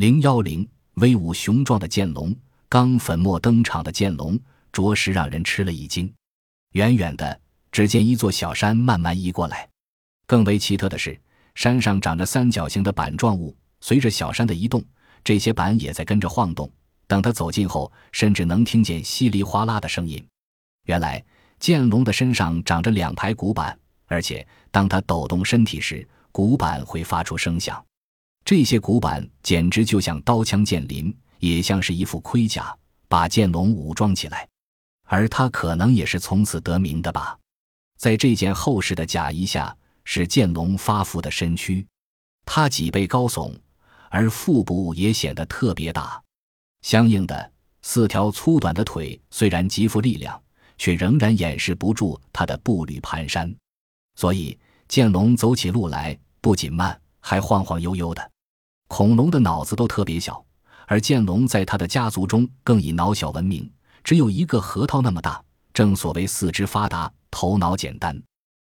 零幺零，威武雄壮的剑龙，刚粉墨登场的剑龙，着实让人吃了一惊。远远的，只见一座小山慢慢移过来。更为奇特的是，山上长着三角形的板状物，随着小山的移动，这些板也在跟着晃动。等他走近后，甚至能听见稀里哗啦的声音。原来，剑龙的身上长着两排骨板，而且当他抖动身体时，骨板会发出声响。这些骨板简直就像刀枪剑林，也像是一副盔甲，把剑龙武装起来。而他可能也是从此得名的吧。在这件厚实的甲衣下，是剑龙发福的身躯。它脊背高耸，而腹部也显得特别大。相应的，四条粗短的腿虽然极富力量，却仍然掩饰不住它的步履蹒跚。所以，剑龙走起路来不仅慢，还晃晃悠悠的。恐龙的脑子都特别小，而剑龙在它的家族中更以脑小闻名，只有一个核桃那么大。正所谓四肢发达，头脑简单。